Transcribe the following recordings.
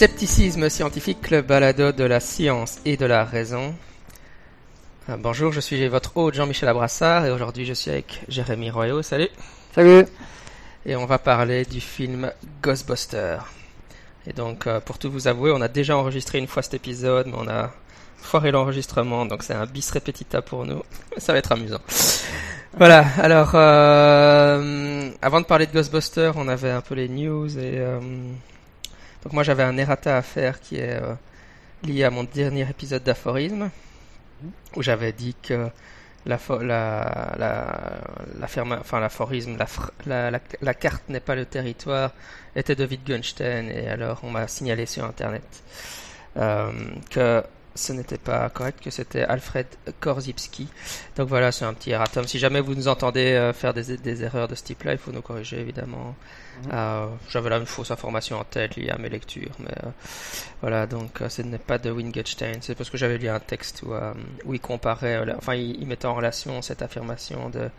Scepticisme scientifique, le balado de la science et de la raison. Euh, bonjour, je suis votre hôte Jean-Michel Abrassard et aujourd'hui je suis avec Jérémy Royaux. Salut. Salut. Et on va parler du film Ghostbusters. Et donc, euh, pour tout vous avouer, on a déjà enregistré une fois cet épisode, mais on a foiré l'enregistrement, donc c'est un bis repetita pour nous. Ça va être amusant. Voilà, alors, euh, avant de parler de Ghostbusters, on avait un peu les news et... Euh, donc moi j'avais un errata à faire qui est euh, lié à mon dernier épisode d'aphorisme, où j'avais dit que la, la, la, la ferme, enfin l'aphorisme, la, la, la, carte n'est pas le territoire, était de Wittgenstein, et alors on m'a signalé sur internet euh, que ce n'était pas correct, que c'était Alfred Korzybski. Donc voilà, c'est un petit erratum. Si jamais vous nous entendez euh, faire des, des, erreurs de ce type-là, il faut nous corriger évidemment. Mhm. Euh, J'avais là une fausse information en tête liée à mes lectures, mais euh, voilà, donc ce n'est pas de Wittgenstein. C'est parce que j'avais lu un texte où, où il comparait, enfin il, il, mettait en relation cette affirmation de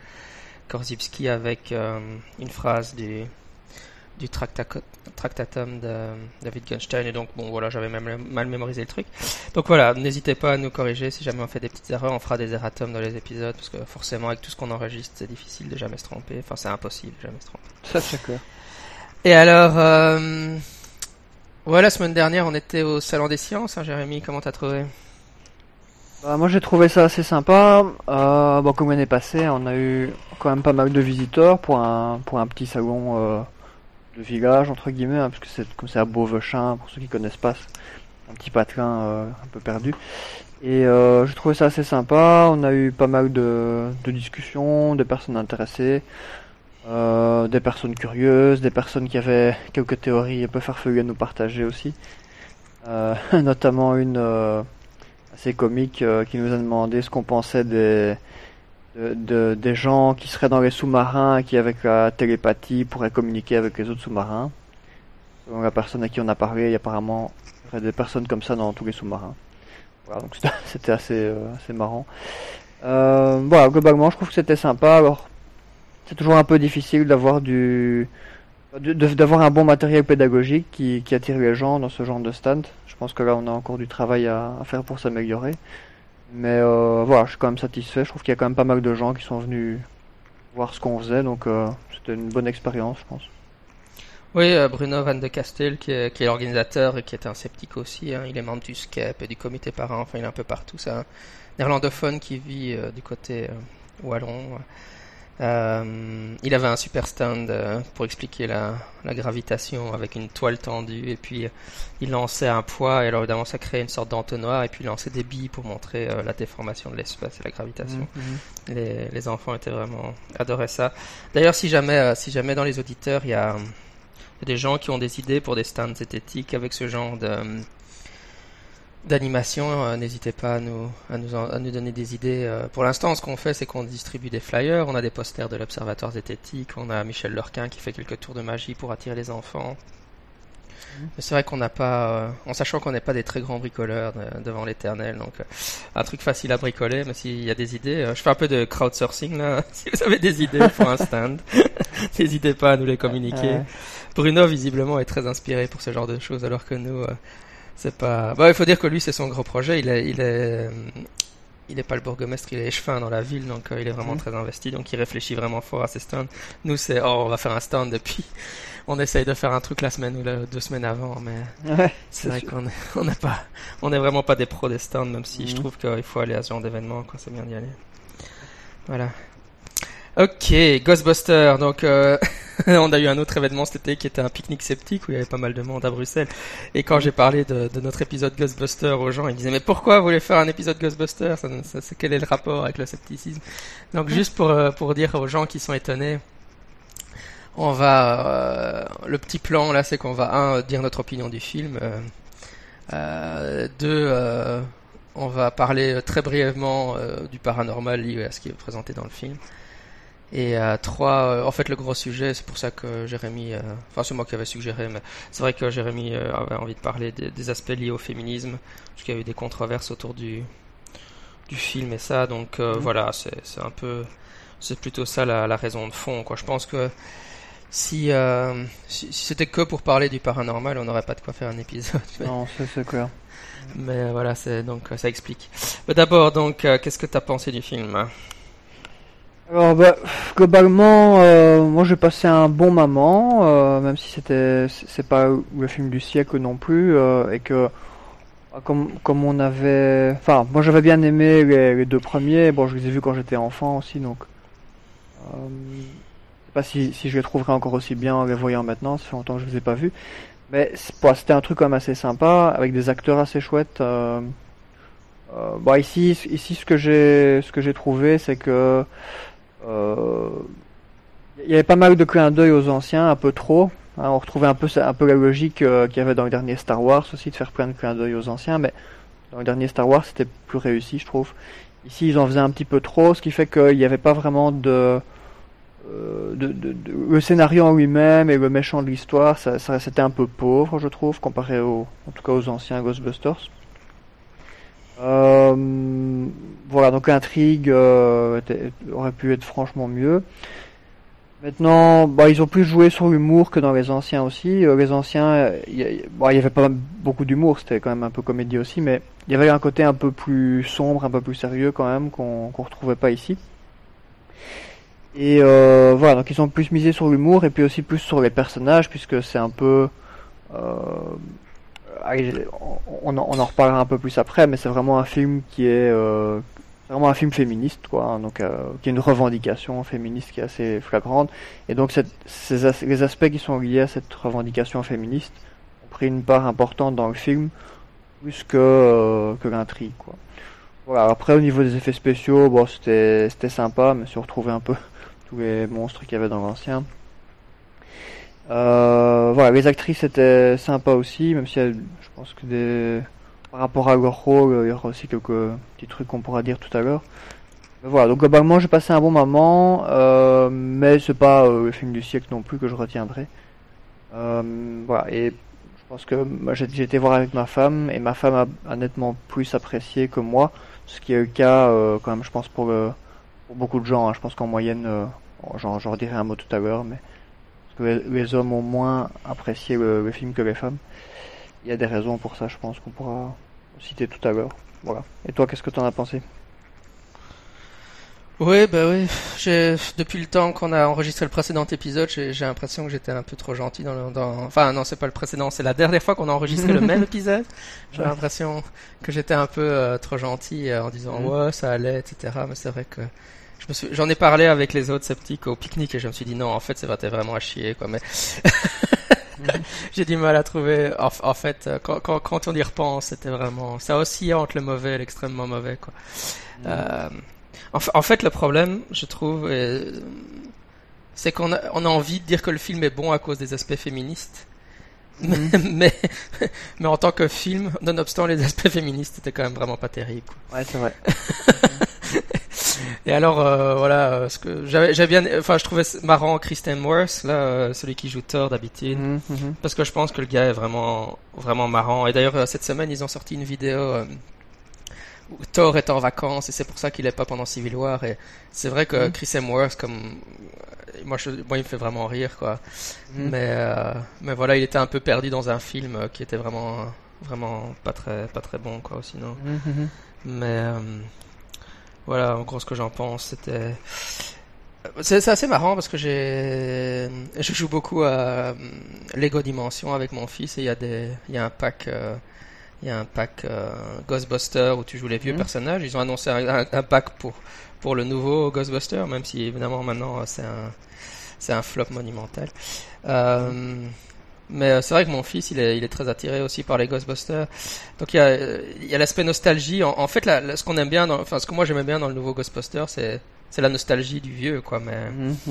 Korzybski avec une phrase du du tractatum de, de Wittgenstein et donc bon voilà j'avais même mal mémorisé le truc. Donc voilà n'hésitez pas à nous corriger si jamais on fait des petites erreurs. On fera des erratums dans les épisodes parce que forcément avec tout ce qu'on enregistre c'est difficile de jamais se tromper. Enfin c'est impossible de jamais se tromper. Ça c'est clair. Et alors euh, voilà la semaine dernière on était au salon des sciences hein, Jérémy comment t'as trouvé? Bah, moi j'ai trouvé ça assez sympa. Euh, bon comme l'année passée on a eu quand même pas mal de visiteurs pour un pour un petit salon euh de village entre guillemets, hein, parce que c'est comme c'est à Beauvechin, pour ceux qui connaissent pas, un petit patelin euh, un peu perdu. Et euh, je trouvais ça assez sympa. On a eu pas mal de, de discussions, des personnes intéressées, euh, des personnes curieuses, des personnes qui avaient quelques théories un peu farfelues à nous partager aussi. Euh, notamment une euh, assez comique euh, qui nous a demandé ce qu'on pensait des de, de, des gens qui seraient dans les sous-marins qui avec la télépathie pourraient communiquer avec les autres sous-marins. Selon la personne à qui on a parlé, il y a apparemment des personnes comme ça dans tous les sous-marins. Voilà, donc c'était assez, euh, assez marrant. Euh, voilà, globalement, je trouve que c'était sympa. Alors, c'est toujours un peu difficile d'avoir du d'avoir un bon matériel pédagogique qui, attire les gens dans ce genre de stand. Je pense que là, on a encore du travail à faire pour s'améliorer. Mais euh, voilà, je suis quand même satisfait. Je trouve qu'il y a quand même pas mal de gens qui sont venus voir ce qu'on faisait, donc euh, c'était une bonne expérience, je pense. Oui, euh, Bruno Van de Castel, qui est, l'organisateur et qui est un sceptique aussi, hein, il est membre du SCEP et du comité parent, enfin il est un peu partout. C'est un néerlandophone qui vit du côté wallon. Euh, il avait un super stand euh, pour expliquer la, la, gravitation avec une toile tendue et puis euh, il lançait un poids et alors évidemment ça créait une sorte d'entonnoir et puis il lançait des billes pour montrer la déformation de l'espace et la gravitation. Mm -hmm. les, les, enfants étaient vraiment adoraient ça. D'ailleurs si jamais si jamais dans les auditeurs il y y a des gens qui ont des idées pour des stands zététiques avec ce genre de d'animation, euh, n'hésitez pas à nous, à, nous à nous donner des idées. Euh, pour l'instant, ce qu'on fait, c'est qu'on distribue des flyers, on a des posters de l'Observatoire zététique, on a Michel Lurquin qui fait quelques tours de magie pour attirer les enfants. Mmh. Mais c'est vrai qu'on n'a pas, euh, en sachant qu'on n'est pas des très grands bricoleurs de, devant l'éternel, donc euh, un truc facile à bricoler, mais s'il y a des idées, euh, je fais un peu de crowdsourcing là, si vous avez des idées pour un stand, n'hésitez pas à nous les communiquer. Bruno, visiblement, est très inspiré pour ce genre de choses, alors que nous, c'est pas. Bon, il faut dire que lui, c'est son gros projet. Il est, il est, il est pas le bourgmestre, il est échevin dans la ville, donc euh, il est vraiment mmh. très investi. Donc il réfléchit vraiment fort à ses stands. Nous, c'est oh, on va faire un stand, et puis on essaye de faire un truc la semaine ou la, deux semaines avant, mais ouais, c'est vrai qu'on est, on n'est pas, on est vraiment pas des pros des stands, même si mmh. je trouve qu'il faut aller à ce genre d'événement, quand c'est bien d'y aller. Voilà. Ok, Ghostbusters. Donc, euh, on a eu un autre événement cet été qui était un pique-nique sceptique où il y avait pas mal de monde à Bruxelles. Et quand j'ai parlé de, de, notre épisode Ghostbusters aux gens, ils disaient mais pourquoi vous voulez faire un épisode Ghostbusters ça, ça, ça, Quel est le rapport avec le scepticisme? Donc, juste pour euh, pour dire aux gens qui sont étonnés. On va euh, le petit plan là, c'est qu'on va un dire notre opinion du film, euh, euh deux on va parler très brièvement du paranormal lié à ce qui est présenté dans le film. Et euh, trois, euh, en fait, le gros sujet, c'est pour ça que Jérémy, euh, enfin c'est moi qui avais suggéré, mais c'est vrai que Jérémy euh, avait envie de parler des, des, aspects liés au féminisme, parce qu'il y a eu des controverses autour du du film et ça, donc mmh. voilà, c'est c'est un peu, c'est plutôt ça la, la, raison de fond, quoi. Je pense que si, euh, si, si c'était que pour parler du paranormal, on n'aurait pas de quoi faire un épisode. mais- Non, c'est c'est clair. Mais voilà, c'est donc ça explique. Mais D'abord, donc, qu'est-ce que t'as pensé du film hein? Alors, bah, globalement, euh, moi j'ai passé un bon moment, euh, même si c'était c'est pas le film du siècle non plus, euh, et que bah, comme comme on avait, enfin, moi j'avais bien aimé les, deux premiers. Bon, je les ai vus quand j'étais enfant aussi, donc euh, je sais pas si si je les trouverai encore aussi bien en les voyant maintenant. Ça fait longtemps que je les ai pas vus, mais c'était un truc quand même assez sympa avec des acteurs assez chouettes. Euh, euh, bon, ici, ici, ce que j'ai, ce que j'ai trouvé, c'est que il y avait pas mal de clins d'œil aux anciens, un peu trop. hein, on retrouvait un peu, un peu la logique euh, qu'il y avait dans le dernier Star Wars aussi, de faire plein de clins d'œil aux anciens, mais dans le dernier Star Wars, c'était plus réussi, je trouve. Ici, ils en faisaient un petit peu trop, ce qui fait qu'il n'y avait pas vraiment de, euh, de- le scénario en lui-même et le méchant de l'histoire, ça, ça c'était un peu pauvre, je trouve, comparé au, en tout cas aux anciens Ghostbusters. Euh, voilà, donc l'intrigue euh, aurait pu être franchement mieux. Maintenant, bah, ils ont plus joué sur l'humour que dans les anciens aussi. Euh, les anciens, il y avait pas beaucoup d'humour, c'était quand même un peu comédie aussi, mais il y avait un côté un peu plus sombre, un peu plus sérieux quand même, qu'on qu'on retrouvait pas ici. Et euh, voilà, donc ils ont plus misé sur l'humour et puis aussi plus sur les personnages, puisque c'est un peu... Euh, on, en, reparlera un peu plus après, mais c'est vraiment un film qui est... euh, vraiment un film féministe, quoi, hein, donc euh, qui a une revendication féministe qui est assez flagrante. Et donc ces les aspects qui sont liés à cette revendication féministe ont pris une part importante dans le film, plus que, euh, que l'intrigue, quoi. Voilà, après au niveau des effets spéciaux, bon c'était c'était sympa, mais si on retrouvait un peu tous les monstres qu'il y avait dans l'ancien. Euh, voilà, les actrices étaient sympas aussi, même si je pense que des par rapport à leur rôle, il y aura aussi quelques petits trucs qu'on pourra dire tout à l'heure. Voilà, donc globalement j'ai passé un bon moment, euh, mais c'est pas euh, le film du siècle non plus que je retiendrai. Euh, voilà, et je pense que j'ai été voir avec ma femme, et ma femme a, nettement plus apprécié que moi, ce qui est le cas euh, quand même, je pense, pour, beaucoup de gens. hein. Je pense qu'en moyenne, euh, j'en redirai un mot tout à l'heure, mais que les, les hommes ont moins apprécié le, le film que les femmes. Il y a des raisons pour ça, je pense, qu'on pourra citer tout à l'heure. Voilà. Et toi, qu'est-ce que t'en as pensé? Oui, bah oui. Depuis le temps qu'on a enregistré le précédent épisode, j'ai l'impression que j'étais un peu trop gentil dans le. Dans... Enfin, non, c'est pas le précédent, c'est la dernière fois qu'on a enregistré le même épisode. J'ai l'impression que j'étais un peu euh, trop gentil euh, en disant Mhm. ouais, ça allait, etc. Mais c'est vrai que j'en ai parlé avec les autres sceptiques au pique-nique et je me suis dit non, en fait, ça va t'es vraiment à chier, quoi. Mais j'ai du mal à trouver. En, en fait, euh, quand, quand, quand on y repense, c'était vraiment, ça oscillait entre le mauvais et l'extrêmement mauvais, quoi. Euh, en, fa- en fait, le problème, je trouve, euh, c'est qu'on a, on a envie de dire que le film est bon à cause des aspects féministes. Mais, mais, mais en tant que film, nonobstant les aspects féministes, c'était quand même vraiment pas terrible. quoi. Ouais, c'est vrai. Et alors, euh, voilà, euh, ce que j'avais, bien, enfin, je trouvais marrant Kristen Worth, là, euh, celui qui joue Thor d'habitude. Mhm, mhm. Parce que je pense que le gars est vraiment, vraiment marrant. Et d'ailleurs, cette semaine, ils ont sorti une vidéo euh, où Thor est en vacances et c'est pour ça qu'il est pas pendant Civil War. Et c'est vrai que. Chris Hemsworth, comme moi, je, moi, il me fait vraiment rire, quoi. Mais, mais voilà, il était un peu perdu dans un film qui était vraiment, vraiment pas très, pas très bon, quoi, sinon. Mais voilà, en gros, ce que j'en pense, c'était. C'est assez marrant parce que j'ai, je joue beaucoup à euh, Lego Dimension avec mon fils et il y a des, il y a un pack, euh, il y a un pack euh, Ghostbuster où tu joues les vieux Mhm. personnages. Ils ont annoncé un, pack pour pour le nouveau Ghostbuster, même si évidemment maintenant c'est un c'est un flop monumental. Euh, mais euh, c'est vrai que mon fils, il est, il est très attiré aussi par les Ghostbusters. Donc il y a, euh, il y a l'aspect nostalgie. En, en fait, la- la- ce qu'on aime bien, dans, enfin ce que moi j'aimais bien dans le nouveau Ghostbusters, c'est c'est la nostalgie du vieux, quoi. Mais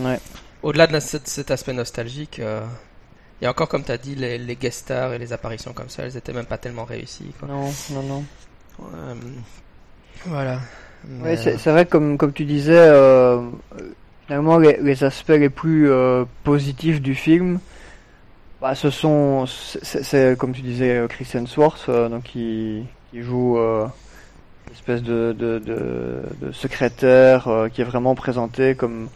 ouais. au-delà de cet, aspect nostalgique, euh, il y a encore, comme tu as dit, les, les guest stars et les apparitions comme ça, elles étaient même pas tellement réussies. Quoi. Non, non, non. Euh, voilà. Ouais, Mais, c'est c'est vrai, comme, comme tu disais, euh, euh, finalement, les, les aspects les plus euh, positifs du film, bah, ce sont, c'est comme tu disais, euh, Chris Hemsworth, euh, donc qui, qui joue euh, une espèce de, de, de, de secrétaire euh, qui est vraiment présenté comme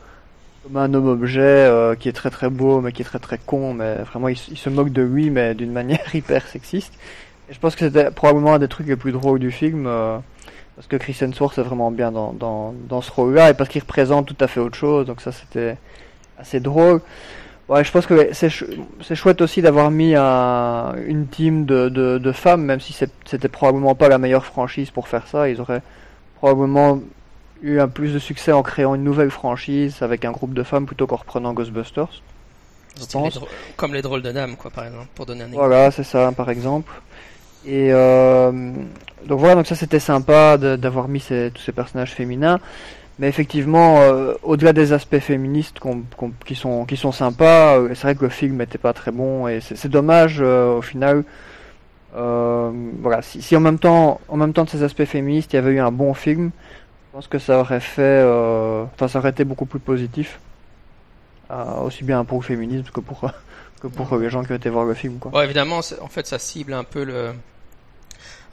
comme un homme objet euh, qui est très très beau mais qui est très très con mais vraiment il, se moque de lui mais d'une manière hyper sexiste. Et je pense que c'était probablement un des trucs les plus drôles du film parce que Chris Hemsworth est vraiment bien dans, dans, dans ce rôle là et parce qu'il représente tout à fait autre chose donc ça c'était assez drôle ouais je pense que c'est c'est chouette aussi d'avoir mis un, une team de, de, de femmes même si c'était probablement pas la meilleure franchise pour faire ça ils auraient probablement eu un plus de succès en créant une nouvelle franchise avec un groupe de femmes plutôt qu'en reprenant Ghostbusters. comme les drôles de dames, quoi, par exemple, pour donner un exemple. Voilà, c'est ça, par exemple. Et euh, donc voilà, donc ça c'était sympa d'avoir mis ces, tous ces personnages féminins. Mais effectivement, euh, au-delà des aspects féministes qui sont qui sont sympas, euh, c'est vrai que le film n'était pas très bon et c'est dommage au final. voilà, si, si, en même temps, en même temps de ces aspects féministes, il y avait eu un bon film, je pense que ça aurait fait, euh, enfin, ça aurait été beaucoup plus positif, euh, aussi bien pour le féminisme que pour que pour les gens qui ont été voir le film, quoi. Ouais, évidemment, en fait, ça cible un peu le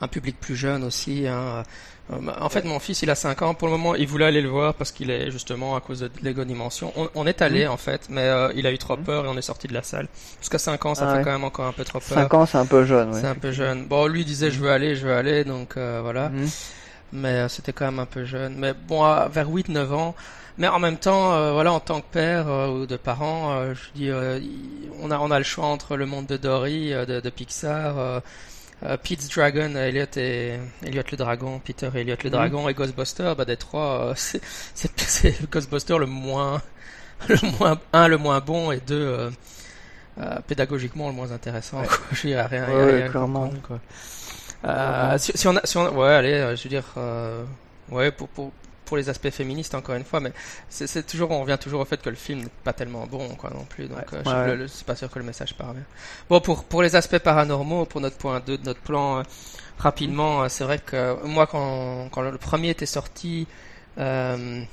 un public plus jeune aussi. Hein. Euh, en fait, mon fils, il a 5 ans. Pour le moment, il voulait aller le voir parce qu'il est justement à cause de Lego Dimension. On, est allé, mmh. en fait, mais il a eu trop mmh. peur et on est sorti de la salle. Parce qu'à 5 ans, ça ah fait quand même encore un peu trop peur. 5 ans, c'est un peu jeune, C'est un peu jeune. Bon, lui disait, je veux aller, je veux aller, donc voilà. Mmh mais euh, c'était quand même un peu jeune. Mais bon, vers 8-9 ans. Mais en même temps, euh, voilà, en tant que père euh, ou de parent, je dis, on a on a le choix entre le monde de Dory, de, de, Pixar, Pete's Dragon, Elliot et Elliot le dragon, Peter et Elliot le mhm. dragon et Ghostbuster. Bah des trois, c'est c'est Ghostbuster le moins le moins un le moins bon et deux pédagogiquement le moins intéressant. Ouais. Je dis rien, ouais, rien clairement. quoi. Euh, si, on a, si on ouais, allez, euh, je veux dire, euh, ouais, pour, pour, pour les aspects féministes encore une fois, mais c'est toujours, on revient toujours au fait que le film n'est pas tellement bon, quoi, non plus. Donc, ouais. je suis pas sûr que le message parvient. Bon, pour pour les aspects paranormaux, pour notre point 2 de notre plan, rapidement, c'est vrai que moi, quand quand le premier était sorti. Euh,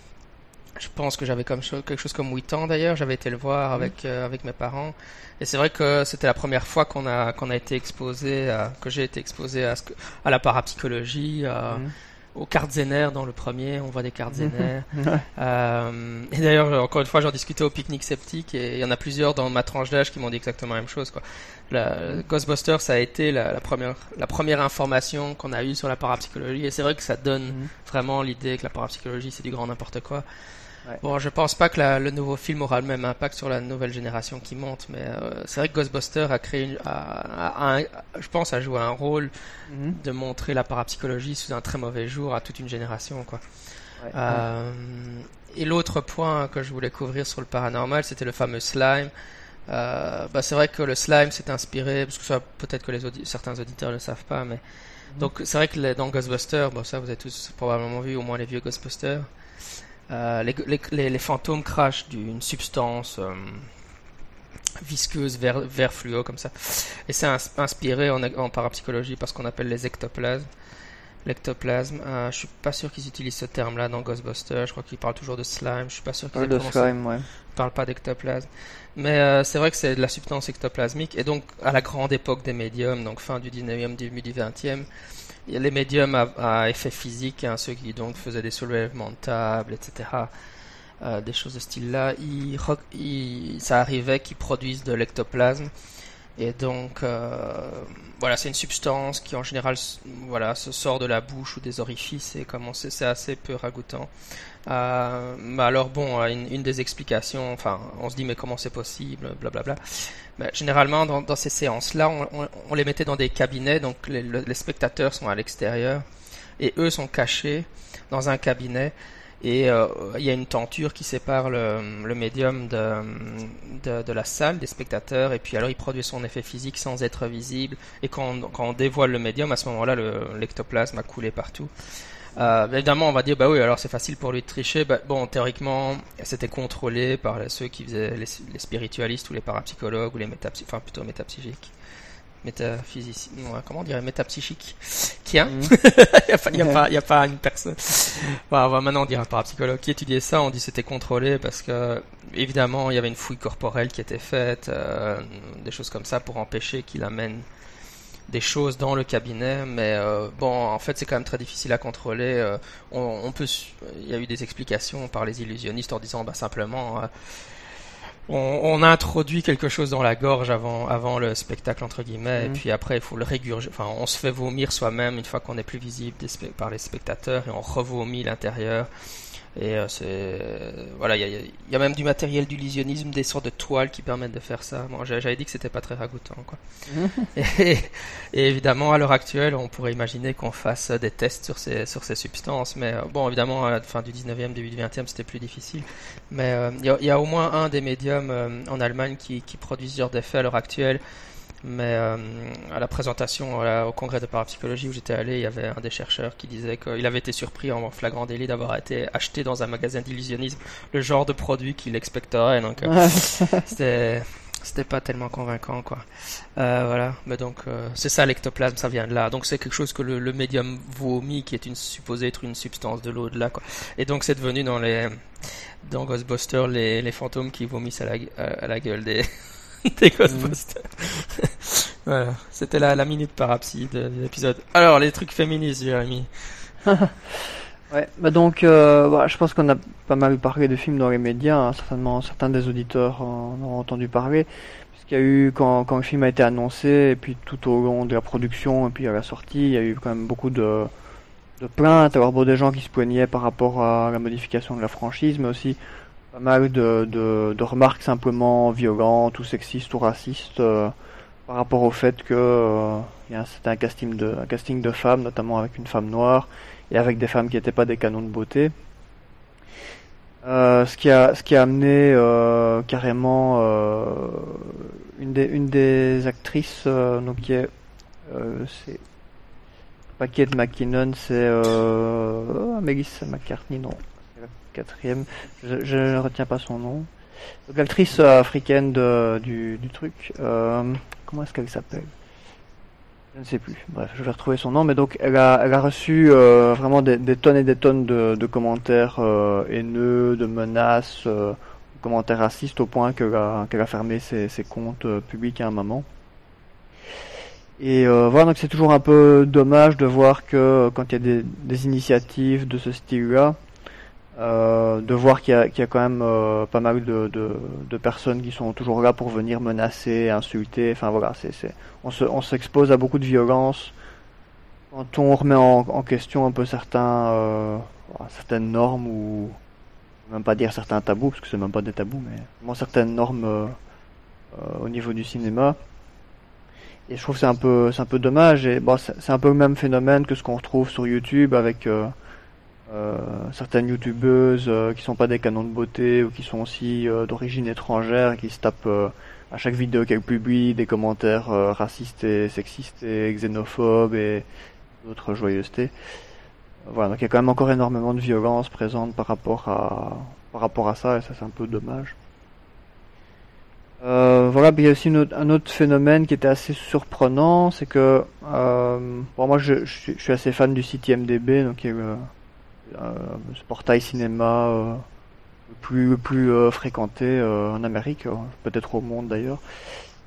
je pense que j'avais comme quelque chose comme 8 ans d'ailleurs. J'avais été le voir avec euh, avec mes parents. Et c'est vrai que c'était la première fois qu'on a qu'on a été exposé, à, que j'ai été exposé à, ce que, à la parapsychologie, à, mhm. Aux cartes zénaires dans le premier. On voit des cartes mhm. euh, et d'ailleurs, encore une fois, j'en discutais au pique-nique sceptique et il y en a plusieurs dans ma tranche d'âge qui m'ont dit exactement la même chose. Quoi. La, Ghostbusters, ça a été la, la, première la première information qu'on a eue sur la parapsychologie. Et c'est vrai que ça donne mhm. vraiment l'idée que la parapsychologie c'est du grand n'importe quoi. Bon, je pense pas que le nouveau film aura le même impact sur la nouvelle génération qui monte, mais euh, c'est vrai que Ghostbuster a créé, une, a, je pense, a joué un rôle mhm. de montrer la parapsychologie sous un très mauvais jour à toute une génération, quoi. Euh, et l'autre point que je voulais couvrir sur le paranormal, c'était le fameux slime. Euh, bah, c'est vrai que le slime s'est inspiré, parce que peut-être que les certains auditeurs ne le savent pas, mais mhm. donc c'est vrai que dans Ghostbusters, bon ça vous avez tous probablement vu au moins les vieux Ghostbusters. Euh, les, les, fantômes crachent d'une substance euh, visqueuse vert, vert, fluo comme ça. Et c'est inspiré en, en, parapsychologie par ce qu'on appelle les ectoplasmes. L'ectoplasme, euh, je suis pas sûr qu'ils utilisent ce terme-là dans Ghostbusters. Je crois qu'ils parlent toujours de slime. Je suis pas sûr qu'ils de slime, ouais. parlent pas d'ectoplasme. Mais c'est vrai que c'est de la substance ectoplasmique. Et donc, à la grande époque des médiums, donc fin du 19e, début du 20e, il y a les médiums à, effet physique, hein, ceux qui donc faisaient des soulèvements de table, etc. Euh, des choses de ce style-là. ça arrivait qu'ils produisent de l'ectoplasme. Et donc, euh, voilà, c'est une substance qui en général, voilà, se sort de la bouche ou des orifices et comme c'est assez peu ragoûtant. Euh, mais alors bon, une, une, des explications, enfin, on se dit mais comment c'est possible, blablabla. Bah, généralement, dans, ces séances-là, on, les mettait dans des cabinets, donc les, spectateurs sont à l'extérieur et eux sont cachés dans un cabinet. Et euh, il y a une tenture qui sépare le, médium de, de, la salle, des spectateurs, et puis alors il produit son effet physique sans être visible. Et quand on, dévoile le médium, à ce moment-là, l'ectoplasme a coulé partout. Euh, évidemment, on va dire, bah oui, alors c'est facile pour lui de tricher. Bah, bon, théoriquement, c'était contrôlé par ceux qui faisaient les, spiritualistes ou les parapsychologues ou les métapsychiques, enfin plutôt métapsychiques. Métaphysiciens, comment on dirait métapsychique Qui a Il n'y a, a, pas une personne. Bon, on va maintenant dire un parapsychologue qui étudiait ça. On dit c'était contrôlé parce que, évidemment, il y avait une fouille corporelle qui était faite, euh, des choses comme ça pour empêcher qu'il amène des choses dans le cabinet, mais bon, en fait, c'est quand même très difficile à contrôler. On, peut, il y a eu des explications par les illusionnistes en disant, bah simplement on, a introduit quelque chose dans la gorge avant, avant le spectacle entre guillemets, et mhm. puis après il faut le régurgiter. Enfin, on se fait vomir soi-même une fois qu'on est plus visible par les spectateurs et on revomit l'intérieur. Et euh, c'est voilà, il y, a, même du matériel d'illusionnisme, des sortes de toiles qui permettent de faire ça. Bon, j'avais dit que c'était pas très ragoûtant, quoi. et, évidemment, à l'heure actuelle, on pourrait imaginer qu'on fasse des tests sur ces sur ces substances, mais euh, bon, évidemment, à la fin du 19e, début du 20e, c'était plus difficile. Mais euh, il y, a au moins un des médiums en Allemagne qui, qui produit ce genre d'effets à l'heure actuelle mais euh, à la présentation au congrès de parapsychologie où j'étais allé, il y avait un des chercheurs qui disait qu'il avait été surpris en flagrant délit d'avoir été acheté dans un magasin d'illusionnisme le genre de produit qu'il expecterait. Donc euh, c'était c'était pas tellement convaincant quoi. Euh, voilà, mais donc c'est ça l'ectoplasme, ça vient de là. Donc c'est quelque chose que le, médium vomit, qui est une supposé être une substance de l'au-delà quoi. Et donc c'est devenu dans les dans Ghostbusters les, les fantômes qui vomissent à la, à la gueule des des Ghostbusters. voilà, c'était la, la minute parapsy de l'épisode. Alors, les trucs féministes, Jérémy. ouais, bah donc, euh, je pense qu'on a pas mal parlé de films dans les médias. Hein. certainement, certains des auditeurs en ont entendu parler. Puisqu'il y a eu, quand, quand le film a été annoncé, et puis tout au long de la production, et puis à la sortie, il y a eu quand même beaucoup de, de plaintes. Alors, bon, des gens qui se plaignaient par rapport à la modification de la franchise, mais aussi pas mal de, de, de, remarques simplement violentes ou sexistes ou racistes euh, par rapport au fait que euh, c'était un casting de un casting de femmes, notamment avec une femme noire et avec des femmes qui n'étaient pas des canons de beauté. Euh, ce qui a ce qui a amené euh, carrément euh, une des une des actrices donc qui est c'est pas Kate McKinnon c'est euh, Melissa McCartney non quatrième, je, ne retiens pas son nom. L'actrice euh, africaine du, truc, euh, comment est-ce qu'elle s'appelle? Je ne sais plus. Bref, je vais retrouver son nom. Mais donc, elle a, elle a reçu euh, vraiment des, tonnes et des tonnes de, commentaires haineux, de menaces, de commentaires racistes au point qu'elle a, fermé ses, comptes publics à un moment. Et voilà, donc c'est toujours un peu dommage de voir que quand il y a des, des initiatives de ce style-là, euh, de voir qu'il y, a quand même euh, pas mal de, personnes qui sont toujours là pour venir menacer, insulter. Enfin voilà, on, s'expose à beaucoup de violence quand on remet en, question un peu certains, euh, certaines normes ou même pas dire certains tabous parce que c'est même pas des tabous, mais vraiment certaines normes au niveau du cinéma. Et je trouve que c'est un peu, un peu dommage. Et bon, c'est, un peu le même phénomène que ce qu'on retrouve sur YouTube avec euh, certaines youtubeuses euh, qui sont pas des canons de beauté ou qui sont aussi euh, d'origine étrangère qui se tapent à chaque vidéo qu'elles publient des commentaires racistes et sexistes et xénophobes et d'autres joyeusetés. Voilà, donc il y a quand même encore énormément de violence présente par rapport à par rapport à ça et ça c'est un peu dommage. Euh, voilà, il y a aussi un autre phénomène qui était assez surprenant, c'est que euh, bon, moi je, suis assez fan du site IMDB, donc euh, ce portail cinéma euh, le plus, plus euh, fréquenté en Amérique, peut-être au monde d'ailleurs.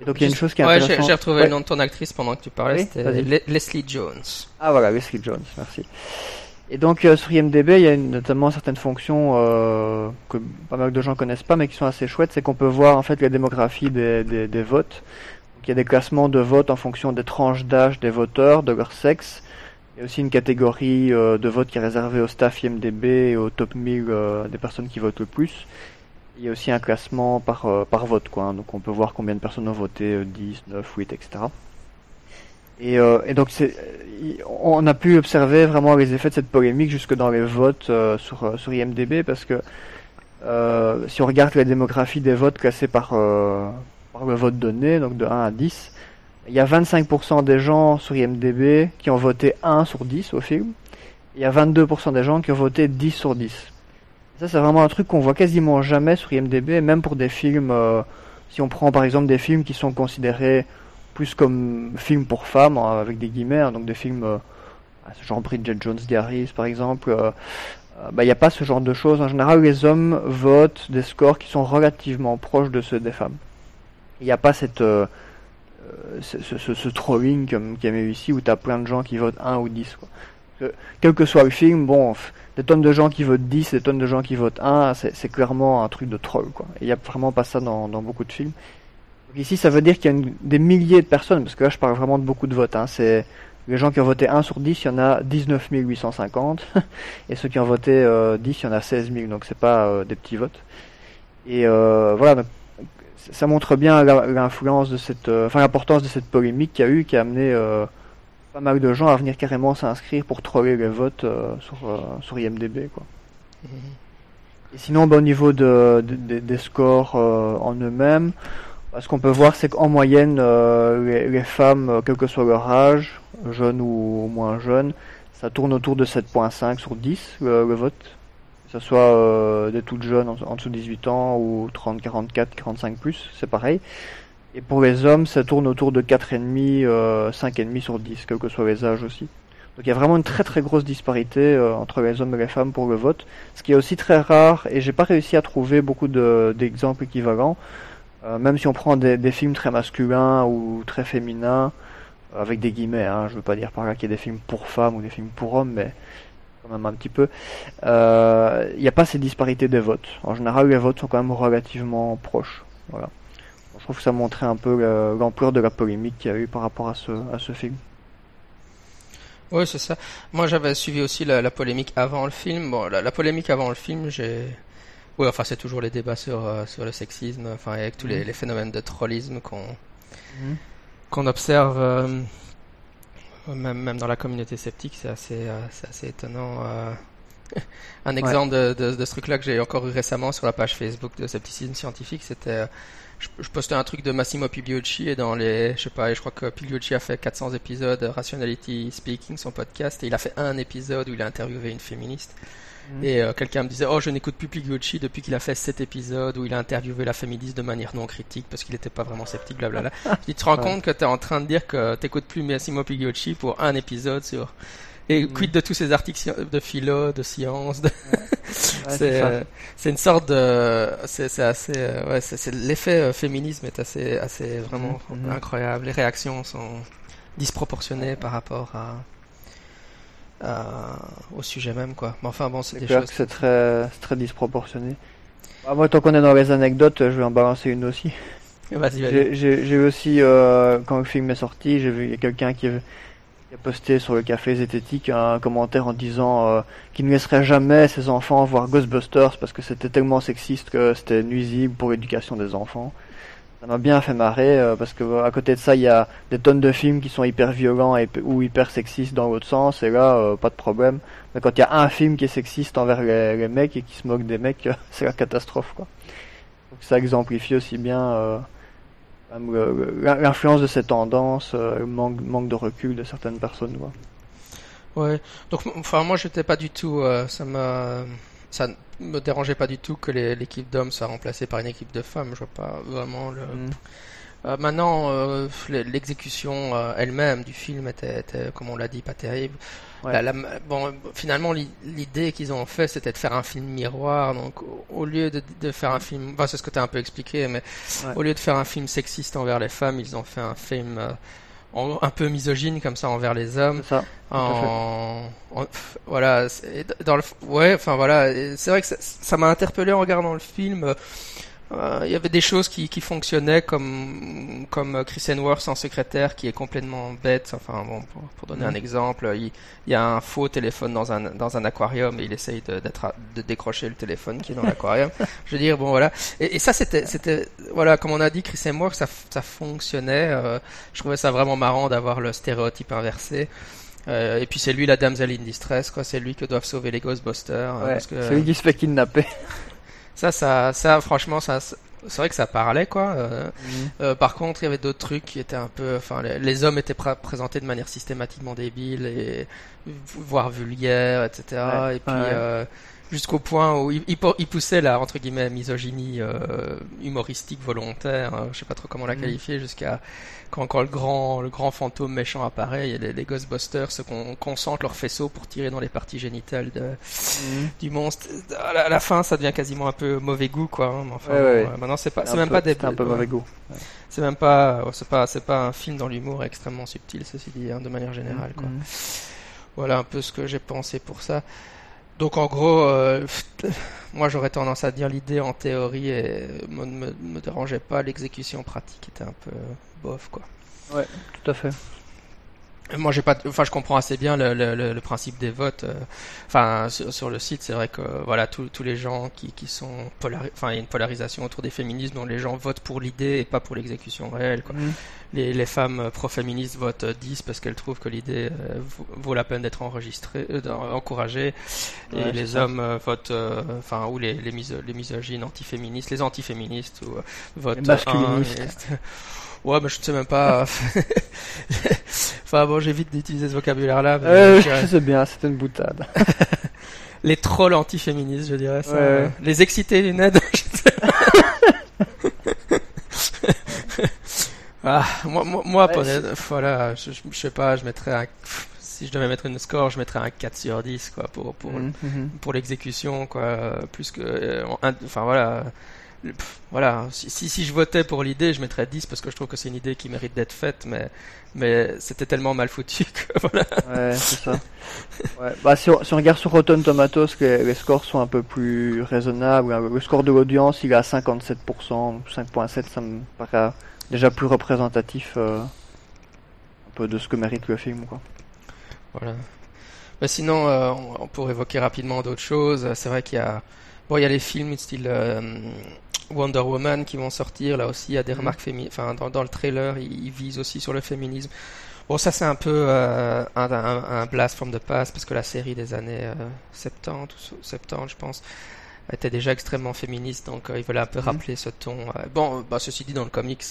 Et donc il y a une chose qui est ouais, intéressante. J'ai retrouvé le nom de ton actrice pendant que tu parlais, c'était Leslie Jones. Ah voilà, Leslie Jones, merci. Et donc sur IMDB, il y a notamment certaines fonctions euh, que pas mal de gens connaissent pas, mais qui sont assez chouettes. C'est qu'on peut voir en fait la démographie des, des, des votes. Donc, il y a des classements de votes en fonction des tranches d'âge des voteurs, de leur sexe, il y a aussi une catégorie euh, de vote qui est réservée au staff IMDB et au top 1000 euh, des personnes qui votent le plus. Il y a aussi un classement par, euh, par vote, quoi. Hein. donc on peut voir combien de personnes ont voté, 10, 9, 8, etc. Et, et donc on a pu observer vraiment les effets de cette polémique jusque dans les votes sur, sur IMDB parce que si on regarde la démographie des votes classés par, par le vote donné, donc de 1 à 10, il y a 25% des gens sur IMDB qui ont voté 1 sur 10 au film. Il y a 22% des gens qui ont voté 10 sur 10. Ça, c'est vraiment un truc qu'on voit quasiment jamais sur IMDB, même pour des films, euh, si on prend par exemple des films qui sont considérés plus comme films pour femmes, hein, avec des guillemets, hein, donc des films euh, genre Bridget Jones Diaries par exemple, euh, euh, bah, il n'y a pas ce genre de choses. En général, les hommes votent des scores qui sont relativement proches de ceux des femmes. Il n'y a pas cette ce, ce, ce, trolling comme qu'il y a eu ici où t'as plein de gens qui votent 1 ou 10 quoi. quel que soit le film, bon, des tonnes de gens qui votent 10, des tonnes de gens qui votent 1, c'est clairement un truc de troll quoi. Il y a vraiment pas ça dans, beaucoup de films. Ici, ça veut dire qu'il y a des milliers de personnes, parce que là, je parle vraiment de beaucoup de votes. Hein. C'est les gens qui ont voté 1 sur 10, il y en a 19 850, et ceux qui ont voté euh, 10, il y en a 16 000, donc c'est pas euh, des petits votes. Et euh, voilà, ça montre bien l'influence de cette, euh, enfin l'importance de cette polémique qu'il y a eu, qui a amené euh, pas mal de gens à venir carrément s'inscrire pour troller les votes sur sur IMDb, quoi. Et sinon, bah, au niveau de, de, des scores en eux-mêmes, bah, ce qu'on peut voir, c'est qu'en moyenne, les, les, femmes, quel que soit leur âge, jeunes ou moins jeunes, ça tourne autour de 7.5 sur 10 le, le vote ce soit euh, des toutes jeunes en, dessous de 18 ans ou 30, 44, 45 plus, c'est pareil. Et pour les hommes, ça tourne autour de 4,5, euh, 5,5 sur 10, quels que soient les âges aussi. Donc il y a vraiment une très très grosse disparité euh, entre les hommes et les femmes pour le vote, ce qui est aussi très rare, et j'ai pas réussi à trouver beaucoup d'exemples équivalents, euh, même si on prend des, des, films très masculins ou très féminins, avec des guillemets, hein, je veux pas dire par là qu'il y a des films pour femmes ou des films pour hommes, mais quand même un petit peu. Il euh, n'y a pas ces disparités des votes. En général, les votes sont quand même relativement proches. Voilà. Je trouve que ça montrait un peu l'ampleur de la polémique qu'il y a eu par rapport à ce, à ce film. Oui, c'est ça. Moi, j'avais suivi aussi la, polémique avant le film. Bon, la, polémique avant le film, j'ai. Oui, enfin, c'est toujours les débats sur, euh, sur le sexisme, enfin, avec tous les, mhm. les, phénomènes de trollisme qu'on mhm. qu'on observe. Euh, même, même dans la communauté sceptique, c'est assez, euh, assez étonnant. Euh. Un exemple de, de, de, ce truc-là que j'ai encore eu récemment sur la page Facebook de Scepticisme Scientifique, c'était euh, je, je, postais un truc de Massimo Pigliucci et dans les, je sais pas, je crois que Pigliucci a fait 400 épisodes Rationality Speaking, son podcast, et il a fait un épisode où il a interviewé une féministe. Mhm. Et euh, quelqu'un me disait Oh, je n'écoute plus Pigliucci depuis qu'il a fait cet épisode où il a interviewé la féministe de manière non critique parce qu'il n'était pas vraiment sceptique, blablabla. tu te rends compte que tu es en train de dire que t'écoutes plus Massimo Pigliucci pour un épisode sur. Et mhm. quid de tous ces articles de philo, de science de... Euh, c'est une sorte de. C'est assez. Euh, ouais, c'est l'effet féminisme est assez, assez vraiment mhm. incroyable. Les réactions sont disproportionnées par rapport à euh, au sujet même, quoi. Mais enfin, bon, c'est des choses. c'est très, très disproportionné. Bah, moi, tant qu'on est dans les anecdotes, je vais en balancer une aussi. Vas-y, vas-y. J'ai aussi, euh, quand le film est sorti, j'ai vu quelqu'un qui, a posté sur le café zététique un commentaire en disant euh, qu'il ne laisserait jamais ses enfants voir Ghostbusters parce que c'était tellement sexiste que c'était nuisible pour l'éducation des enfants ça m'a bien fait marrer euh, parce que à côté de ça il y a des tonnes de films qui sont hyper violents et, ou hyper sexistes dans l'autre sens et là euh, pas de problème. Mais quand il y a un film qui est sexiste envers les, mecs et qui se moque des mecs c'est la catastrophe quoi. Donc ça exemplifie aussi bien euh, l'influence de ces tendances le manque, manque de recul de certaines personnes quoi. Ouais. Donc enfin moi j'étais pas du tout ça m'a ça me dérangeait pas du tout que l'équipe d'hommes soit remplacée par une équipe de femmes. Je vois pas vraiment le. Mm. Euh, maintenant, euh, l'exécution euh, elle-même du film était, comme on l'a dit, pas terrible. bon, finalement, l'idée qu'ils ont fait, c'était de faire un film miroir. Donc, au lieu de, de faire un film, enfin, c'est ce que tu as un peu expliqué, mais au lieu de faire un film sexiste envers les femmes, ils ont fait un film un peu misogyne comme ça envers les hommes. Ça. En, voilà, dans le, ouais, enfin voilà, c'est vrai que ça m'a interpellé en regardant le film. Euh, il y avait des choses qui, qui fonctionnaient comme comme Chris Hemsworth en secrétaire qui est complètement bête. Enfin bon, pour, donner un mhm. exemple, il, y a un faux téléphone dans un dans un aquarium et il essaye de, d'être de décrocher le téléphone qui est dans l'aquarium. Je veux dire bon voilà. Et, et ça c'était c'était voilà comme on a dit Chris Hemsworth ça ça fonctionnait. Euh, je trouvais ça vraiment marrant d'avoir le stéréotype inversé. Euh, et puis c'est lui la damsel in distress, quoi. C'est lui que doivent sauver les Ghostbusters. Ouais, parce que, c'est lui qui se fait kidnapper. Ça, ça, ça, franchement, ça, c'est vrai que ça parlait, quoi. Euh, mhm. euh, par contre, il y avait d'autres trucs qui étaient un peu, enfin, les, hommes étaient présentés de manière systématiquement débile et voire vulgaire, etc. et puis euh, jusqu'au point où il, il, poussait la entre guillemets misogynie humoristique volontaire, hein, je sais pas trop comment la mhm. qualifier, jusqu'à quand, quand, le grand le grand fantôme méchant apparaît, il y a les, Ghostbusters se concentrent leurs faisceaux pour tirer dans les parties génitales de, mhm. du monstre. À la, fin, ça devient quasiment un peu mauvais goût, quoi. Hein, enfin, non, c'est pas, même peu- pas des. c'était un peu mauvais goût. C'est même pas, c'est pas, c'est pas un film dans l'humour extrêmement subtil, ceci dit, hein, de manière générale, quoi. Mhm. Voilà un peu ce que j'ai pensé pour ça. Donc en gros, euh, moi j'aurais tendance à dire l'idée en théorie et me, me, me dérangeait pas, l'exécution pratique était un peu bof quoi. Tout à fait. Moi j'ai pas, enfin je comprends assez bien le, le, le- principe des votes. euh, Enfin sur, sur le site c'est vrai que voilà tous tous les gens qui, qui sont polari- enfin il y a une polarisation autour des féminismes dont les gens votent pour l'idée et pas pour l'exécution réelle quoi. Mhm. Les, les femmes pro-féministes votent euh, 10 parce qu'elles trouvent que l'idée euh, vaut- la peine d'être enregistrée, euh, encouragée. Et Ouais, les hommes euh, votent, euh, enfin, ou les, les, miso- les misogynes antiféministes, les antiféministes, ou, euh, votent. Les masculinistes. un, et- Ouais, mais je ne sais même pas. enfin bon, j'évite d'utiliser ce vocabulaire-là. Euh, je sais bien, c'était une boutade. Les trolls antiféministes, je dirais ça. Ouais, ouais. Les excités lunettes. ah, moi, moi, moi Ouais, voilà, je, je, sais pas, je mettrais un, si je devais mettre une score, je mettrais un 4 sur 10, quoi, pour, pour, Mhm, mhm. pour l'exécution, quoi, plus que, euh, enfin voilà, pff, voilà, si, si, si je votais pour l'idée, je mettrais 10 parce que je trouve que c'est une idée qui mérite d'être faite, mais, mais c'était tellement mal foutu que voilà. Ouais, c'est ça. Ouais. Bah, si, on, si on regarde sur Rotten Tomatoes, que les, les scores sont un peu plus raisonnables. Le score de l'audience, il est à 57%, donc 5.7, ça me paraît déjà plus représentatif euh, un peu de ce que mérite le film. Quoi. Voilà. Mais sinon, euh, on, on pourrait évoquer rapidement d'autres choses. C'est vrai qu'il y a, bon, il y a les films style euh, Wonder Woman qui vont sortir. Là aussi, il y a des Mhm. remarques féminines. Enfin, dans, dans le trailer, ils, ils visent aussi sur le féminisme. Bon, ça c'est un peu euh, un, un, un blast from the past parce que la série des années euh, 70 ou so- 70, je pense, était déjà extrêmement féministe. Donc, euh, ils veulent un peu Mhm. rappeler ce ton. euh. Bon, bah, ceci dit, dans le comics.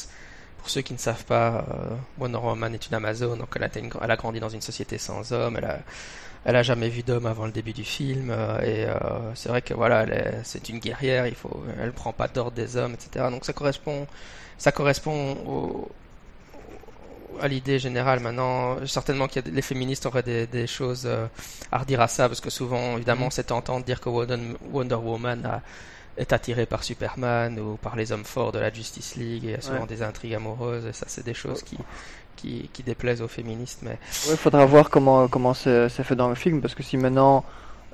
Pour ceux qui ne savent pas, euh, Wonder Woman est une Amazon, donc elle a, été une- elle a grandi dans une société sans hommes, elle a, elle a jamais vu d'homme avant le début du film, euh, et euh, c'est vrai que voilà, c'est une guerrière, il faut, elle prend pas d'ordre des hommes, etc. Donc ça correspond, ça correspond au, à l'idée générale. Maintenant, certainement que les féministes auraient des, des choses euh, à redire à ça, parce que souvent, évidemment, c'est tentant de dire que Wonder Woman a, est attiré par Superman ou par les hommes forts de la Justice League, et il y a souvent Ouais. des intrigues amoureuses, et ça, c'est des choses qui, qui, qui déplaisent aux féministes, mais Ouais, faudra voir comment comment c'est fait dans le film parce que si maintenant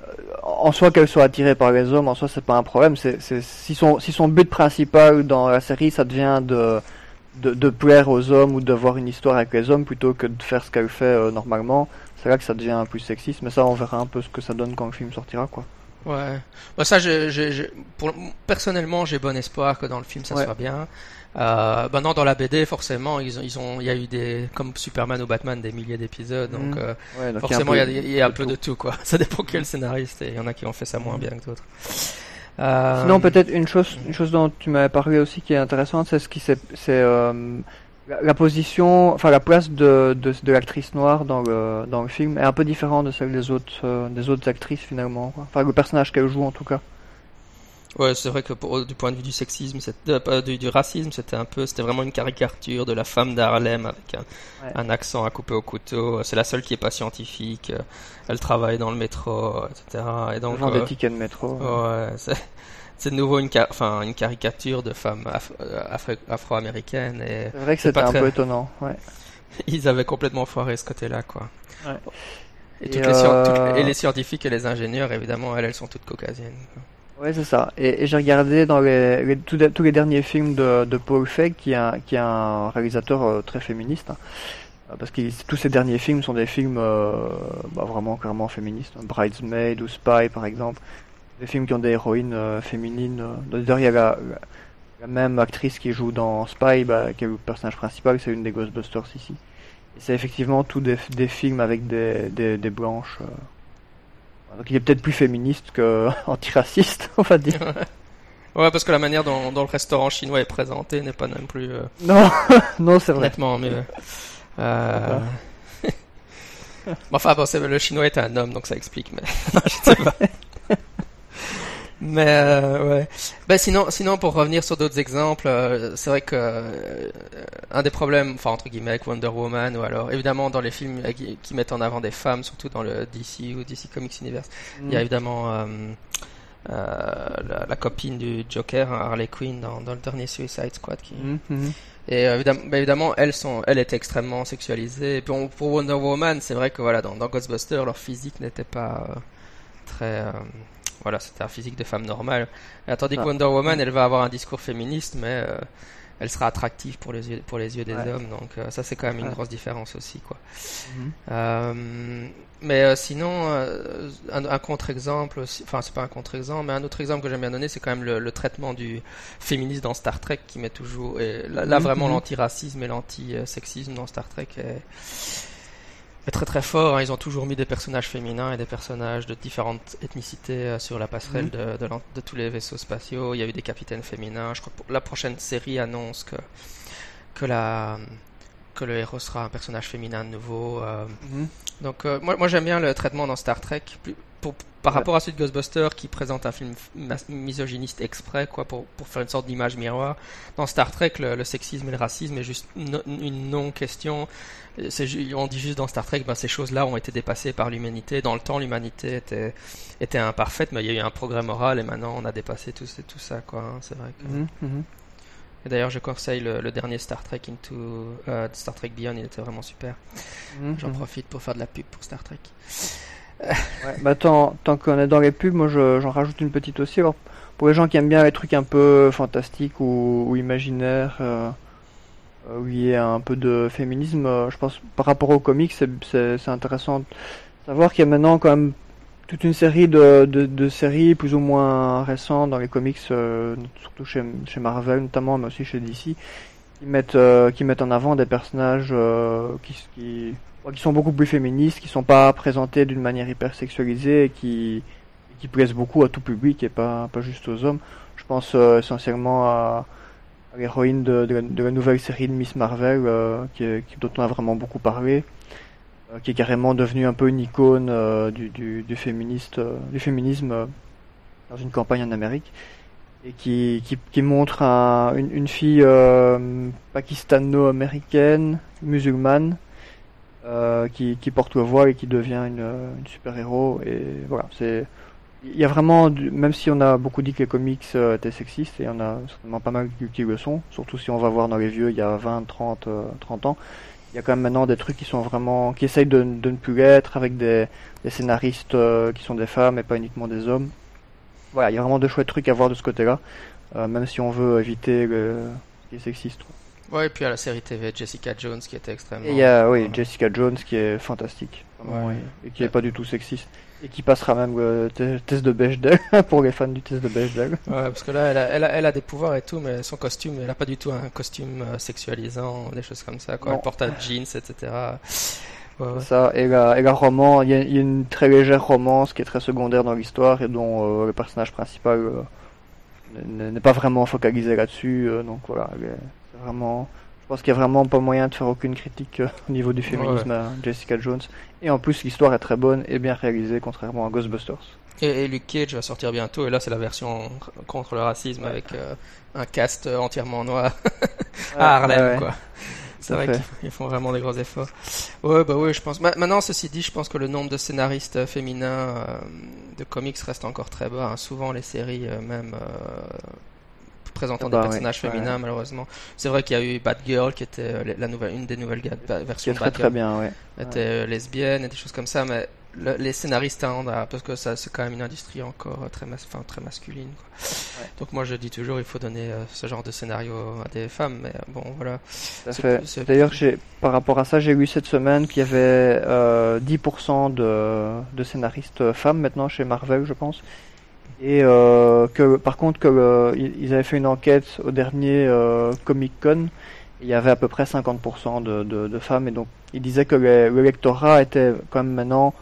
euh, en soi qu'elle soit attirée par les hommes en soi c'est pas un problème c'est si son si son but principal dans la série ça devient de de, de plaire aux hommes ou de voir une histoire avec les hommes plutôt que de faire ce qu'elle fait euh, normalement c'est là que ça devient un peu sexiste mais ça on verra un peu ce que ça donne quand le film sortira quoi Ouais. Bah, ça, je, je, je- pour, personnellement, j'ai bon espoir que dans le film ça Ouais. soit bien. Euh, bah non, dans la BD, forcément, ils ont, ils ont, il y a eu des, comme Superman ou Batman, des milliers d'épisodes, donc Mhm. euh, ouais, donc forcément, il y a, peu- il y a un peu tout. de tout, quoi. Ça dépend quel scénariste, et il y en a qui ont fait ça moins bien que d'autres. Euh, Sinon, peut-être une chose, une chose dont tu m'avais parlé aussi qui est intéressante, c'est ce qui s'est, c'est euh, la, la position, enfin la place de, de, de l'actrice noire dans le dans le film est un peu différente de celle des autres euh, des autres actrices finalement. quoi. Enfin, le personnage qu'elle joue en tout cas. Ouais, c'est vrai que pour- du point de vue du sexisme, euh, du, du racisme, c'était un peu, c'était vraiment une caricature de la femme d'Harlem avec un, Ouais. un accent à couper au couteau. C'est la seule qui est pas scientifique. Elle travaille dans le métro, etc. Et donc, Genre euh, des tickets de métro. Ouais, c'est c'est de nouveau une, enfin, une caricature de femme af- euh, afro- afro-américaine et C'est vrai que c'est c'était un très- peu étonnant. Ouais. ils avaient complètement foiré ce côté-là, quoi. Ouais. Et, Et toutes les, scien- euh, toutes les- et les scientifiques et les ingénieurs, évidemment, elles, elles sont toutes caucasiennes. Ouais, c'est ça. Et, et j'ai regardé dans les, les- tous, les, tous les derniers films de, de Paul Feig, qui est un, qui est un réalisateur euh, très féministe. hein. Parce que tous ces derniers films sont des films euh, bah, vraiment clairement féministes. hein. Bridesmaid ou Spy, par exemple. Des films qui ont des héroïnes euh, féminines. euh. D'ailleurs, il y a la, la- la même actrice qui joue dans Spy, bah, qui est le personnage principal, c'est une des Ghostbusters ici. C'est effectivement tous des, des films avec des, des, des blanches. euh. Donc il est peut-être plus féministe que antiraciste, on va dire. Ouais, parce que la manière dont, dont le restaurant chinois est présenté n'est pas non plus euh, Non, non, c'est vrai. nettement mieux. Euh... Enfin, bon, le chinois est un homme, donc ça explique, mais non, je sais pas. Mais euh, ouais. Ben sinon, sinon pour revenir sur d'autres exemples, euh, c'est vrai que euh, un des problèmes, enfin entre guillemets, avec Wonder Woman ou alors évidemment dans les films qui, qui mettent en avant des femmes, surtout dans le DC ou DC Comics Universe, il y a évidemment euh, la, copine du Joker, Harley Quinn, dans, le dernier Suicide Squad. Qui... Mhm, mhm. Et évidemment, bah, évidemment, elles sont, elle est extrêmement sexualisée. Et pour, pour Wonder Woman, c'est vrai que voilà, dans, dans Ghostbusters, leur physique n'était pas très voilà, c'était un physique de femme normale. tandis que ah. Wonder Woman, elle va avoir un discours féministe, mais euh, elle sera attractive pour les yeux, pour les yeux des hommes. Donc euh, ça, c'est quand même une grosse différence aussi, quoi. Mhm. Euh, mais sinon, un, contre-exemple, enfin c'est pas un contre-exemple, mais un autre exemple que j'aime bien donner, c'est quand même le, traitement du féminisme dans Star Trek qui met toujours, et là, mhm, vraiment l'anti-racisme et l'anti-sexisme dans Star Trek est très très fort. Hein. Ils ont toujours mis des personnages féminins et des personnages de différentes ethnicités euh, sur la passerelle mhm. de, de, tous les vaisseaux spatiaux. Il y a eu des capitaines féminins. Je crois que la prochaine série annonce que, que, la, que le héros sera un personnage féminin de nouveau. Euh. Mhm. Donc euh, moi, moi j'aime bien le traitement dans Star Trek. Pour, par rapport à celui de Ghostbusters qui présente un film misogyniste exprès quoi pour, pour faire une sorte d'image miroir dans Star Trek le, sexisme et le racisme est juste une non question on dit juste dans Star Trek, ben, ces choses-là ont été dépassées par l'humanité. Dans le temps, l'humanité était, était imparfaite, mais il y a eu un progrès moral et maintenant on a dépassé tout, tout ça, quoi. Hein, c'est vrai. Mhm, mhm. Et d'ailleurs, je conseille le, dernier Star Trek Into euh, Star Trek Beyond, il était vraiment super. Mhm, J'en profite pour faire de la pub pour Star Trek. Bah, tant, tant qu'on est dans les pubs, moi j'en rajoute une petite aussi. Pour les gens qui aiment bien les trucs un peu fantastiques ou, imaginaires. Euh, où il y a un peu de féminisme. Euh, je pense par rapport aux comics, c'est intéressant de savoir qu'il y a maintenant quand même toute une série de, de, séries plus ou moins récentes dans les comics, euh, surtout chez, chez, Marvel notamment, mais aussi chez DC, qui mettent, euh, qui mettent en avant des personnages qui, qui, sont beaucoup plus féministes, qui sont pas présentés d'une manière hyper sexualisée et qui, qui plaisent beaucoup à tout public et pas, pas juste aux hommes. Je pense essentiellement à l'héroïne de, de, la nouvelle série de Miss Marvel, euh, qui, dont on a vraiment beaucoup parlé, euh, qui est carrément devenue un peu une icône euh, du, du, du, féministe, du féminisme dans une campagne en Amérique, et qui, qui, qui montre un, une, une, fille pakistano-américaine, musulmane, qui, qui porte le voile et qui devient une, une super-héros. Et voilà, c'est il y a vraiment, même si on a beaucoup dit que les comics euh, étaient sexistes, et on a certainement pas mal qui le sont, surtout si on va voir dans les vieux il y a 20, 30, 30 ans, il y a quand même maintenant des trucs qui sont vraiment, qui essayent de, ne plus l'être avec des, des scénaristes euh, qui sont des femmes et pas uniquement des hommes. Voilà, il y a vraiment de chouettes trucs à voir de ce côté-là, euh, même si on veut éviter le, ce qui sexiste. Ouais, et puis à la série TV Jessica Jones qui était extrêmement. il y a, oui, Jessica Jones qui est fantastique. Et qui est pas du tout sexiste. Et qui passera même le test de Bechdel pour les fans du test de Bechdel. Ouais, parce que là, elle a, elle, a, elle a, des pouvoirs et tout, mais son costume, elle a pas du tout un costume euh, sexualisant, des choses comme ça. Quoi. Elle porte un jeans, etc. Ouais, Ça, et la, et la roman, il y, a, y, a une très légère romance qui est très secondaire dans l'histoire et dont euh, le personnage principal euh, n'est pas vraiment focalisé là-dessus. donc voilà, vraiment je pense qu'il n'y a vraiment pas moyen de faire aucune critique euh, au niveau du féminisme à Jessica Jones. Et en plus, l'histoire est très bonne et bien réalisée, contrairement à Ghostbusters. Et, Luke Cage va sortir bientôt, et là c'est la version contre le racisme avec euh, un cast entièrement noir à Harlem, quoi. C'est vrai qu'ils font vraiment des gros efforts. Ouais, bah oui, je pense. Maintenant, ceci dit, je pense que le nombre de scénaristes euh, féminins de comics reste encore très bas. Hein. Souvent, les séries, même présentant ah des bah personnages féminins, malheureusement. C'est vrai qu'il y a eu Batgirl, qui était euh, la nouvelle, une des nouvelles versions. Très, très bien, ouais. était euh, lesbienne et des choses comme ça, mais les scénaristes tendent parce que ça, c'est quand même une industrie encore euh, très, enfin, très masculine. Quoi. Donc moi je dis toujours, il faut donner ce genre de scénario à des femmes, mais bon voilà. D'ailleurs, par rapport à ça, j'ai lu cette semaine qu'il y avait 10% de, de scénaristes femmes maintenant chez Marvel, je pense. Et euh, que par contre que ils avaient fait une enquête au dernier euh, Comic Con, il y avait à peu près 50% de, femmes et donc ils disaient que le, lectorat était quand même maintenant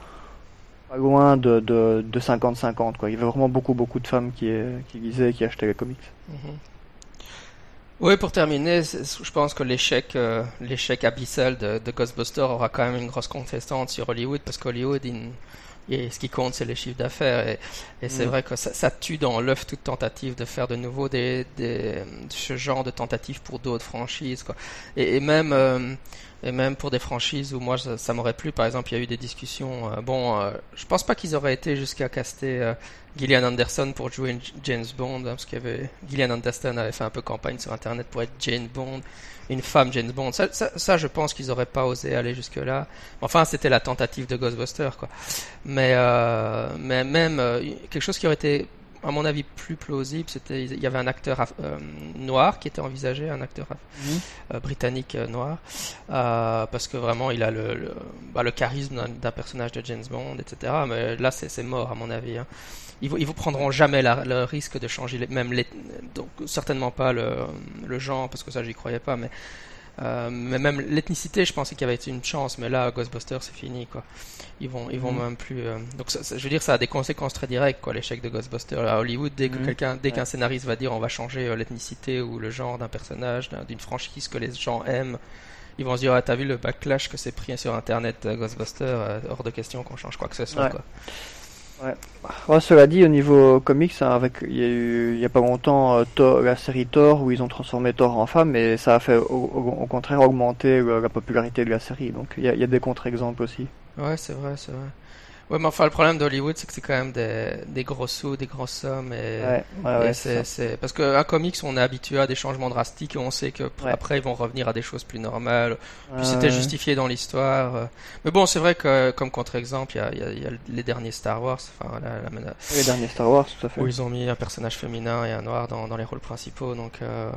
pas loin de, de, de 50-50 quoi. Il y avait vraiment beaucoup beaucoup de femmes qui, qui lisaient qui achetaient les comics. Mhm. Oui, pour terminer, je pense que l'échec, euh, l'échec abyssal de, de aura quand même une grosse contestante sur Hollywood parce qu'Hollywood, il, et ce qui compte, c'est les chiffres d'affaires. Et, et c'est mm. vrai que ça, ça tue dans l'œuf toute tentative de faire de nouveau des, des, ce genre de tentatives pour d'autres franchises. Quoi. Et, et même, euh, Et même pour des franchises où moi ça, ça m'aurait plu, par exemple, il y a eu des discussions. euh, bon, euh, je pense pas qu'ils auraient été jusqu'à caster euh, Gillian Anderson pour jouer James Bond, hein, parce qu'il y avait Gillian Anderson avait fait un peu campagne sur Internet pour être Jane Bond, une femme James Bond. Ça, ça, ça, je pense qu'ils auraient pas osé aller jusque là. Enfin, c'était la tentative de Ghostbusters, quoi. Mais, euh, mais même euh, quelque chose qui aurait été à mon avis plus plausible, c'était il y avait un acteur euh, noir qui était envisagé, un acteur Mhm. euh, britannique euh, noir, euh, parce que vraiment il a le, le, bah, le charisme d'un- personnage de James Bond, etc. Mais là c'est c'est mort à mon avis. Hein. Ils, vous, ils vous prendront jamais la- le risque de changer les- même les, donc certainement pas le, le genre parce que ça j'y croyais pas, mais euh, mais même l'ethnicité, je pensais qu'il y avait une chance, mais là, Ghostbusters, c'est fini, quoi. Ils vont, ils vont Mhm. même plus. euh, Donc, ça- ça- je veux dire, ça a des conséquences très directes, quoi, l'échec de Ghostbusters à Hollywood. Dès que Mhm. quelqu'un, dès Ouais. qu'un scénariste va dire, on va changer euh, l'ethnicité ou le genre d'un personnage, d'un- d'une franchise que les gens aiment, ils vont se dire, ah, t'as vu le backlash que c'est pris sur Internet, euh, Ghostbusters, euh, hors de question qu'on change quoi que ce soit, Ouais. quoi. Ouais, cela dit, au niveau comics, hein, avec il y a eu il y a pas longtemps euh, Thor- la série Thor où ils ont transformé Thor en femme, et ça a fait au, au- au contraire augmenter euh, la popularité de la série. Donc il y a, il y a des contre-exemples aussi. Ouais, c'est vrai, c'est vrai. Ouais, mais enfin, le problème d'Hollywood, c'est que c'est quand même des, des gros sous, des grosses sommes, et. Ouais, ouais, Et ouais, c'est, c'est Parce qu'un comics, on est habitué à des changements drastiques et on sait que après ils vont revenir à des choses plus normales. Puis c'était justifié dans l'histoire. Mais bon, c'est vrai que comme contre-exemple, il y y y a les derniers Star Wars, enfin, la, la mena- Les derniers Star Wars, tout à fait. où ils ont mis un personnage féminin et un noir dans, dans les rôles principaux. Donc, euh,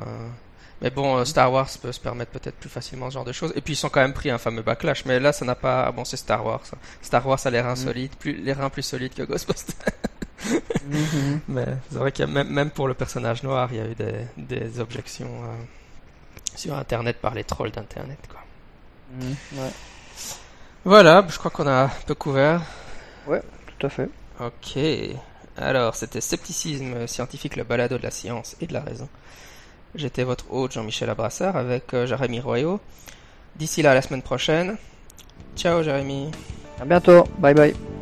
mais bon, euh, Star Wars peut se permettre peut-être plus facilement ce genre de choses. Et puis ils sont quand même pris un fameux backlash. Mais là, ça n'a pas. ah Bon, c'est Star Wars. ça. Star Wars a l'air insolite, plus les reins plus solides que Ghostbusters. Mhm. Mais c'est vrai qu'il y a même, même pour le personnage noir, il y a eu des, des objections euh, sur Internet par les trolls d'Internet. Quoi. Ouais, Voilà, je crois qu'on a un peu couvert. tout à fait. Ok. Alors, c'était Scepticisme scientifique, le balado de la science et de la raison. J'étais votre hôte Jean-Michel Abrassard avec euh, Jérémy Royaux. D'ici là, à la semaine prochaine. Ciao Jérémy. À bientôt. Bye bye.